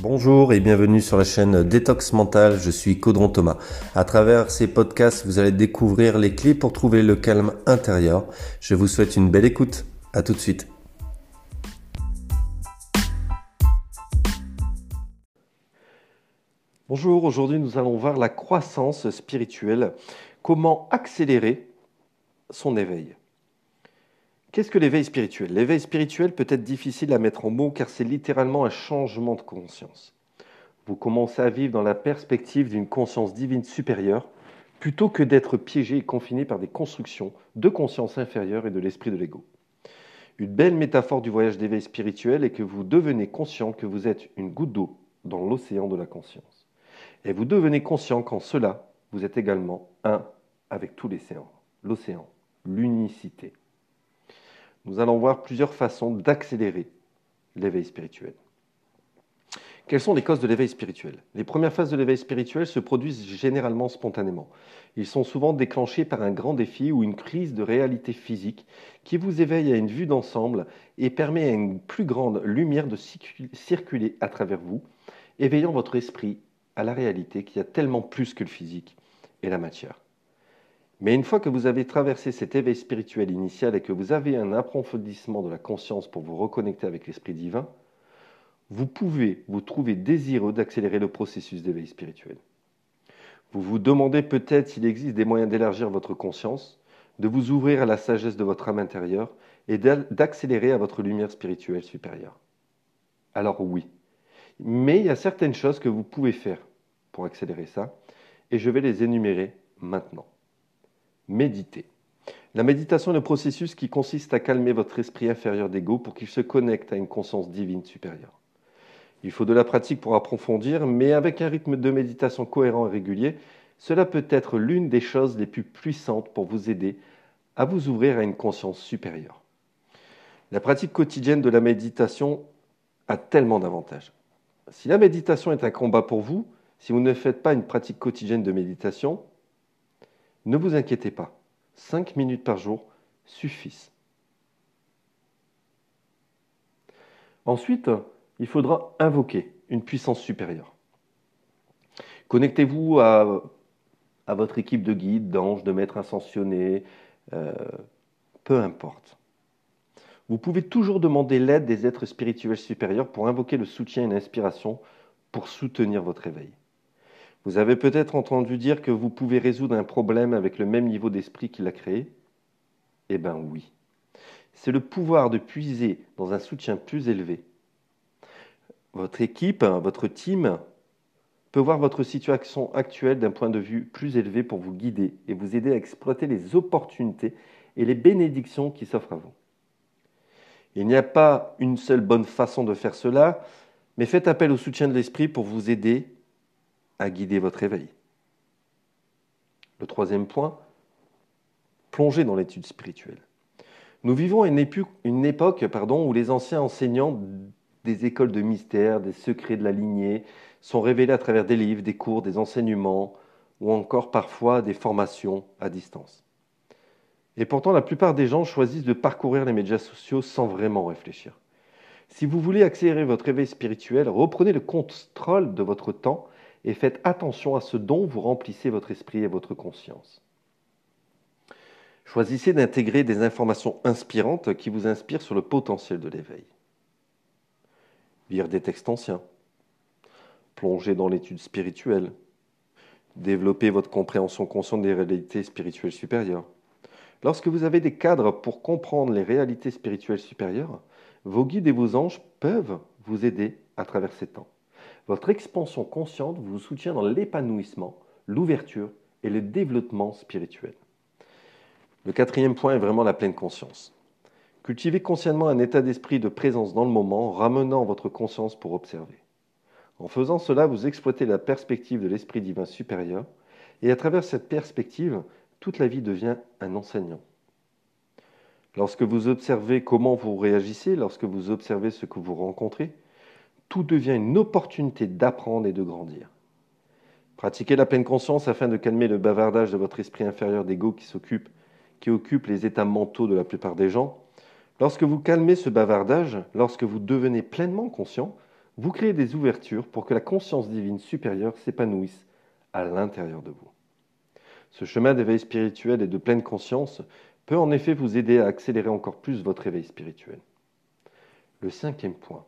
Bonjour et bienvenue sur la chaîne Détox Mental, je suis Caudron Thomas. À travers ces podcasts, vous allez découvrir les clés pour trouver le calme intérieur. Je vous souhaite une belle écoute. À tout de suite. Bonjour, aujourd'hui nous allons voir la croissance spirituelle, comment accélérer son éveil? Qu'est-ce que l'éveil spirituel? L'éveil spirituel peut être difficile à mettre en mots car c'est littéralement un changement de conscience. Vous commencez à vivre dans la perspective d'une conscience divine supérieure plutôt que d'être piégé et confiné par des constructions de conscience inférieure et de l'esprit de l'ego. Une belle métaphore du voyage d'éveil spirituel est que vous devenez conscient que vous êtes une goutte d'eau dans l'océan de la conscience. Et vous devenez conscient qu'en cela, vous êtes également un avec tout l'océan, l'océan, l'unicité nous allons voir plusieurs façons d'accélérer l'éveil spirituel. Quelles sont les causes de l'éveil spirituel? Les premières phases de l'éveil spirituel se produisent généralement spontanément. Ils sont souvent déclenchés par un grand défi ou une crise de réalité physique qui vous éveille à une vue d'ensemble et permet à une plus grande lumière de circuler à travers vous, éveillant votre esprit à la réalité qui a tellement plus que le physique et la matière. Mais une fois que vous avez traversé cet éveil spirituel initial et que vous avez un approfondissement de la conscience pour vous reconnecter avec l'Esprit divin, vous pouvez vous trouver désireux d'accélérer le processus d'éveil spirituel. Vous vous demandez peut-être s'il existe des moyens d'élargir votre conscience, de vous ouvrir à la sagesse de votre âme intérieure et d'accélérer à votre lumière spirituelle supérieure. Alors oui, mais il y a certaines choses que vous pouvez faire pour accélérer ça, et je vais les énumérer maintenant méditer. La méditation est le processus qui consiste à calmer votre esprit inférieur d'ego pour qu'il se connecte à une conscience divine supérieure. Il faut de la pratique pour approfondir, mais avec un rythme de méditation cohérent et régulier, cela peut être l'une des choses les plus puissantes pour vous aider à vous ouvrir à une conscience supérieure. La pratique quotidienne de la méditation a tellement d'avantages. Si la méditation est un combat pour vous, si vous ne faites pas une pratique quotidienne de méditation, ne vous inquiétez pas, 5 minutes par jour suffisent. Ensuite, il faudra invoquer une puissance supérieure. Connectez-vous à, votre équipe de guides, d'anges, de maîtres ascensionnés, euh, peu importe. Vous pouvez toujours demander l'aide des êtres spirituels supérieurs pour invoquer le soutien et l'inspiration pour soutenir votre éveil. Vous avez peut-être entendu dire que vous pouvez résoudre un problème avec le même niveau d'esprit qu'il a créé? Eh bien oui. C'est le pouvoir de puiser dans un soutien plus élevé. Votre équipe, votre team peut voir votre situation actuelle d'un point de vue plus élevé pour vous guider et vous aider à exploiter les opportunités et les bénédictions qui s'offrent à vous. Il n'y a pas une seule bonne façon de faire cela, mais faites appel au soutien de l'esprit pour vous aider à guider votre éveil. Le troisième point, plonger dans l'étude spirituelle. Nous vivons une, une époque pardon, où les anciens enseignants des écoles de mystère, des secrets de la lignée, sont révélés à travers des livres, des cours, des enseignements, ou encore parfois des formations à distance. Et pourtant, la plupart des gens choisissent de parcourir les médias sociaux sans vraiment réfléchir. Si vous voulez accélérer votre éveil spirituel, reprenez le contrôle de votre temps et faites attention à ce dont vous remplissez votre esprit et votre conscience. Choisissez d'intégrer des informations inspirantes qui vous inspirent sur le potentiel de l'éveil. Lire des textes anciens, plonger dans l'étude spirituelle, développer votre compréhension consciente des réalités spirituelles supérieures. Lorsque vous avez des cadres pour comprendre les réalités spirituelles supérieures, vos guides et vos anges peuvent vous aider à travers ces temps. Votre expansion consciente vous soutient dans l'épanouissement, l'ouverture et le développement spirituel. Le quatrième point est vraiment la pleine conscience. Cultivez consciemment un état d'esprit de présence dans le moment, ramenant votre conscience pour observer. En faisant cela, vous exploitez la perspective de l'esprit divin supérieur, et à travers cette perspective, toute la vie devient un enseignant. Lorsque vous observez comment vous réagissez, lorsque vous observez ce que vous rencontrez, tout devient une opportunité d'apprendre et de grandir. Pratiquez la pleine conscience afin de calmer le bavardage de votre esprit inférieur d'ego qui s'occupe, qui occupe les états mentaux de la plupart des gens. Lorsque vous calmez ce bavardage, lorsque vous devenez pleinement conscient, vous créez des ouvertures pour que la conscience divine supérieure s'épanouisse à l'intérieur de vous. Ce chemin d'éveil spirituel et de pleine conscience peut en effet vous aider à accélérer encore plus votre éveil spirituel. Le cinquième point,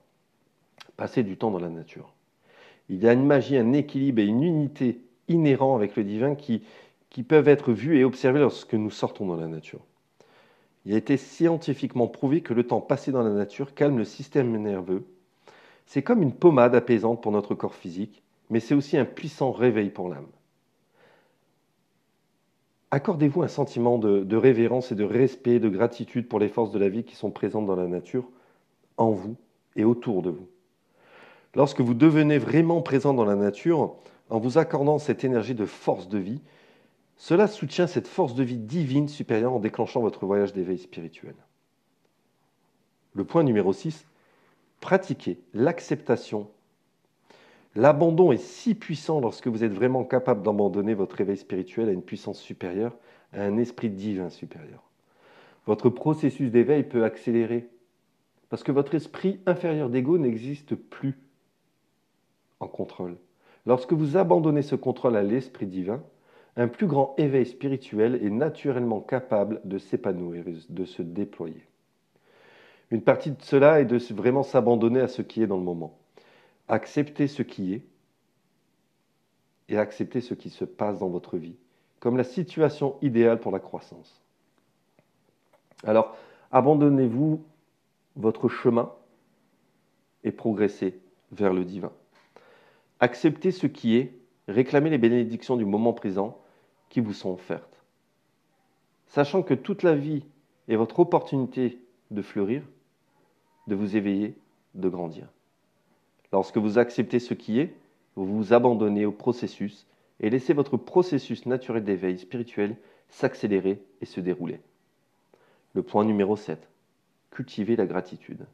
passer du temps dans la nature. Il y a une magie, un équilibre et une unité inhérents avec le divin qui, qui peuvent être vus et observés lorsque nous sortons dans la nature. Il a été scientifiquement prouvé que le temps passé dans la nature calme le système nerveux. C'est comme une pommade apaisante pour notre corps physique, mais c'est aussi un puissant réveil pour l'âme. Accordez-vous un sentiment de, révérence et de respect, de gratitude pour les forces de la vie qui sont présentes dans la nature, en vous et autour de vous. Lorsque vous devenez vraiment présent dans la nature, en vous accordant cette énergie de force de vie, cela soutient cette force de vie divine supérieure en déclenchant votre voyage d'éveil spirituel. Le point numéro 6, pratiquez l'acceptation. L'abandon est si puissant lorsque vous êtes vraiment capable d'abandonner votre éveil spirituel à une puissance supérieure, à un esprit divin supérieur. Votre processus d'éveil peut accélérer parce que votre esprit inférieur d'ego n'existe plus contrôle. Lorsque vous abandonnez ce contrôle à l'esprit divin, un plus grand éveil spirituel est naturellement capable de s'épanouir de se déployer. Une partie de cela est de vraiment s'abandonner à ce qui est dans le moment. Accepter ce qui est et accepter ce qui se passe dans votre vie, comme la situation idéale pour la croissance. Alors, abandonnez-vous votre chemin et progressez vers le divin. Acceptez ce qui est réclamez les bénédictions du moment présent qui vous sont offertes. Sachant que toute la vie est votre opportunité de fleurir, de vous éveiller, de grandir. Lorsque vous acceptez ce qui est, vous vous abandonnez au processus et laissez votre processus naturel d'éveil spirituel s'accélérer et se dérouler. Le point numéro 7. Cultivez la gratitude.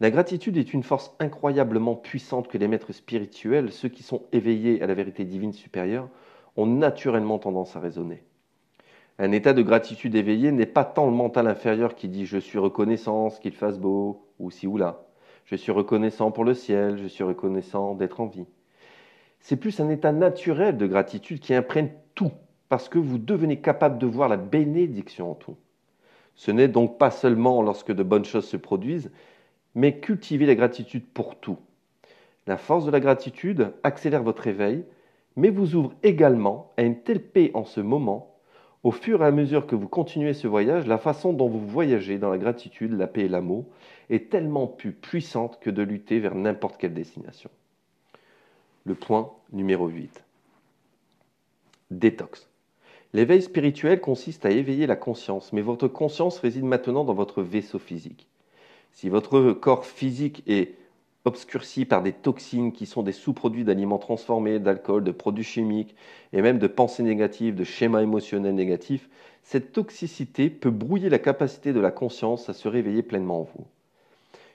La gratitude est une force incroyablement puissante que les maîtres spirituels, ceux qui sont éveillés à la vérité divine supérieure, ont naturellement tendance à raisonner. Un état de gratitude éveillé n'est pas tant le mental inférieur qui dit je suis reconnaissant qu'il fasse beau, ou ci ou là. Je suis reconnaissant pour le ciel, je suis reconnaissant d'être en vie. C'est plus un état naturel de gratitude qui imprègne tout, parce que vous devenez capable de voir la bénédiction en tout. Ce n'est donc pas seulement lorsque de bonnes choses se produisent, mais cultivez la gratitude pour tout. La force de la gratitude accélère votre éveil, mais vous ouvre également à une telle paix en ce moment, au fur et à mesure que vous continuez ce voyage, la façon dont vous voyagez dans la gratitude, la paix et l'amour est tellement plus puissante que de lutter vers n'importe quelle destination. Le point numéro 8. Détox. L'éveil spirituel consiste à éveiller la conscience, mais votre conscience réside maintenant dans votre vaisseau physique. Si votre corps physique est obscurci par des toxines qui sont des sous-produits d'aliments transformés, d'alcool, de produits chimiques et même de pensées négatives, de schémas émotionnels négatifs, cette toxicité peut brouiller la capacité de la conscience à se réveiller pleinement en vous.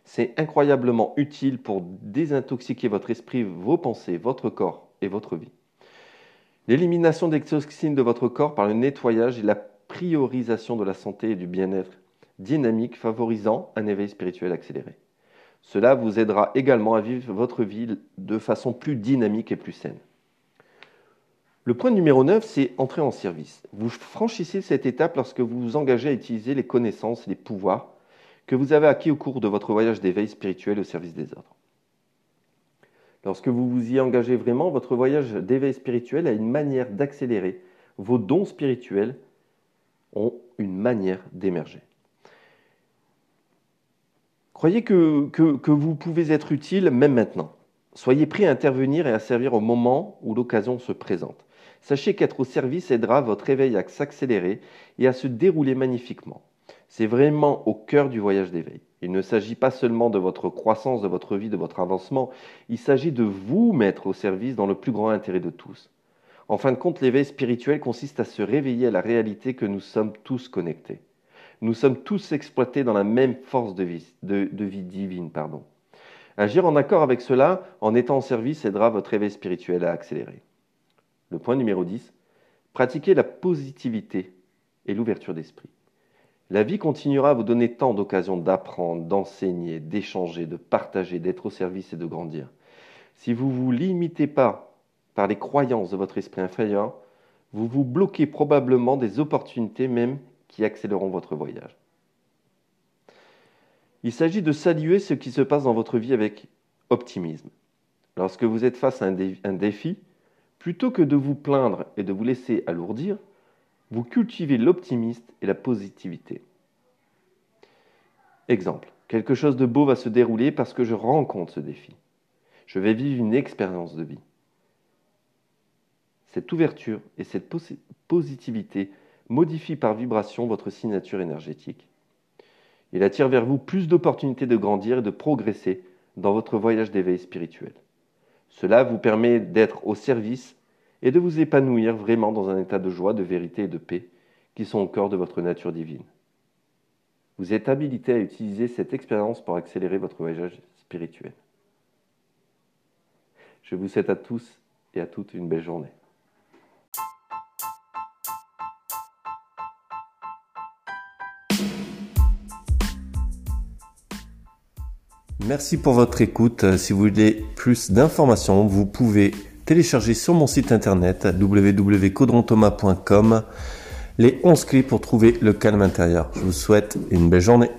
C'est incroyablement utile pour désintoxiquer votre esprit, vos pensées, votre corps et votre vie. L'élimination des toxines de votre corps par le nettoyage et la priorisation de la santé et du bien-être dynamique favorisant un éveil spirituel accéléré. Cela vous aidera également à vivre votre vie de façon plus dynamique et plus saine. Le point numéro 9, c'est entrer en service. Vous franchissez cette étape lorsque vous vous engagez à utiliser les connaissances et les pouvoirs que vous avez acquis au cours de votre voyage d'éveil spirituel au service des autres. Lorsque vous vous y engagez vraiment, votre voyage d'éveil spirituel a une manière d'accélérer. Vos dons spirituels ont une manière d'émerger. Croyez que, vous pouvez être utile même maintenant. Soyez prêt à intervenir et à servir au moment où l'occasion se présente. Sachez qu'être au service aidera votre éveil à s'accélérer et à se dérouler magnifiquement. C'est vraiment au cœur du voyage d'éveil. Il ne s'agit pas seulement de votre croissance, de votre vie, de votre avancement, il s'agit de vous mettre au service dans le plus grand intérêt de tous. En fin de compte, l'éveil spirituel consiste à se réveiller à la réalité que nous sommes tous connectés. Nous sommes tous exploités dans la même force de vie, divine. Pardon. Agir en accord avec cela, en étant en service, aidera votre éveil spirituel à accélérer. Le point numéro 10, pratiquer la positivité et l'ouverture d'esprit. La vie continuera à vous donner tant d'occasions d'apprendre, d'enseigner, d'échanger, de partager, d'être au service et de grandir. Si vous ne vous limitez pas par les croyances de votre esprit inférieur, vous vous bloquez probablement des opportunités même qui accéléreront votre voyage. Il s'agit de saluer ce qui se passe dans votre vie avec optimisme. Lorsque vous êtes face à un défi, plutôt que de vous plaindre et de vous laisser alourdir, vous cultivez l'optimisme et la positivité. Exemple, quelque chose de beau va se dérouler parce que je rencontre ce défi. Je vais vivre une expérience de vie. Cette ouverture et cette positivité modifient par vibration votre signature énergétique. Il attire vers vous plus d'opportunités de grandir et de progresser dans votre voyage d'éveil spirituel. Cela vous permet d'être au service et de vous épanouir vraiment dans un état de joie, de vérité et de paix qui sont au cœur de votre nature divine. Vous êtes habilité à utiliser cette expérience pour accélérer votre voyage spirituel. Je vous souhaite à tous et à toutes une belle journée. Merci pour votre écoute. Si vous voulez plus d'informations, vous pouvez télécharger sur mon site internet www.codronthomas.com les 11 clés pour trouver le calme intérieur. Je vous souhaite une belle journée.